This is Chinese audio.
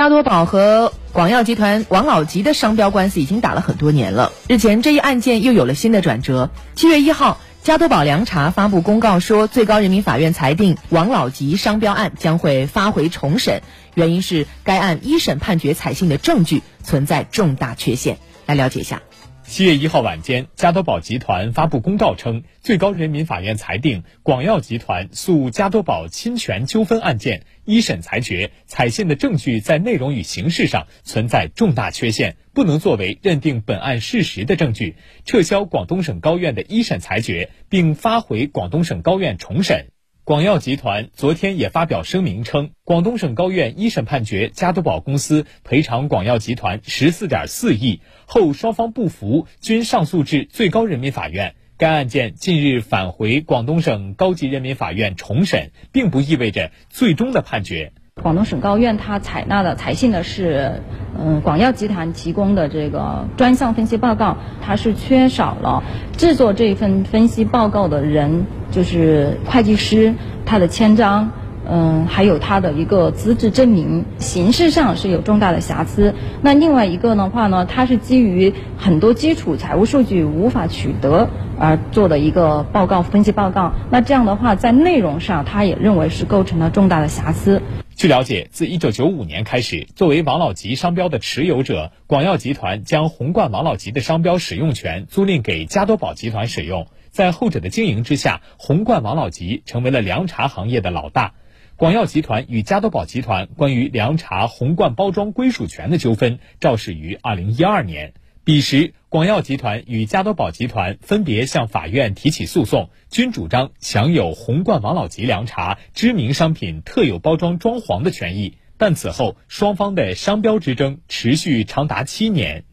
加多宝和广药集团王老吉的商标官司已经打了很多年了。日前，这一案件又有了新的转折。七月一号，加多宝凉茶发布公告说，最高人民法院裁定王老吉商标案将会发回重审，原因是该案一审判决采信的证据存在重大缺陷。来了解一下。七月一号晚间，加多宝集团发布公告称，最高人民法院裁定广药集团诉加多宝侵权纠纷案件一审裁决，采信的证据在内容与形式上存在重大缺陷，不能作为认定本案事实的证据，撤销广东省高院的一审裁决，并发回广东省高院重审。广药集团昨天也发表声明称，广东省高院一审判决加多宝公司赔偿广药集团十四点四亿后，双方不服，均上诉至最高人民法院。该案件近日返回广东省高级人民法院重审，并不意味着最终的判决。广东省高院它采纳的采信的是，嗯，广药集团提供的这个专项分析报告，它是缺少了制作这份分析报告的人，就是会计师他的签章，嗯，还有他的一个资质证明，形式上是有重大的瑕疵。那另外一个的话呢，它是基于很多基础财务数据无法取得而做的一个报告分析报告。那这样的话，在内容上，他也认为是构成了重大的瑕疵。据了解，自一九九五年开始，作为王老吉商标的持有者，广药集团将红冠王老吉的商标使用权租赁给加多宝集团使用。在后者的经营之下，红冠王老吉成为了凉茶行业的老大。广药集团与加多宝集团关于凉茶红罐包装归属权的纠纷肇始于二零一二年。彼时，广药集团与加多宝集团分别向法院提起诉讼，均主张享有红罐王老吉凉茶知名商品特有包装装潢的权益。但此后，双方的商标之争持续长达七年。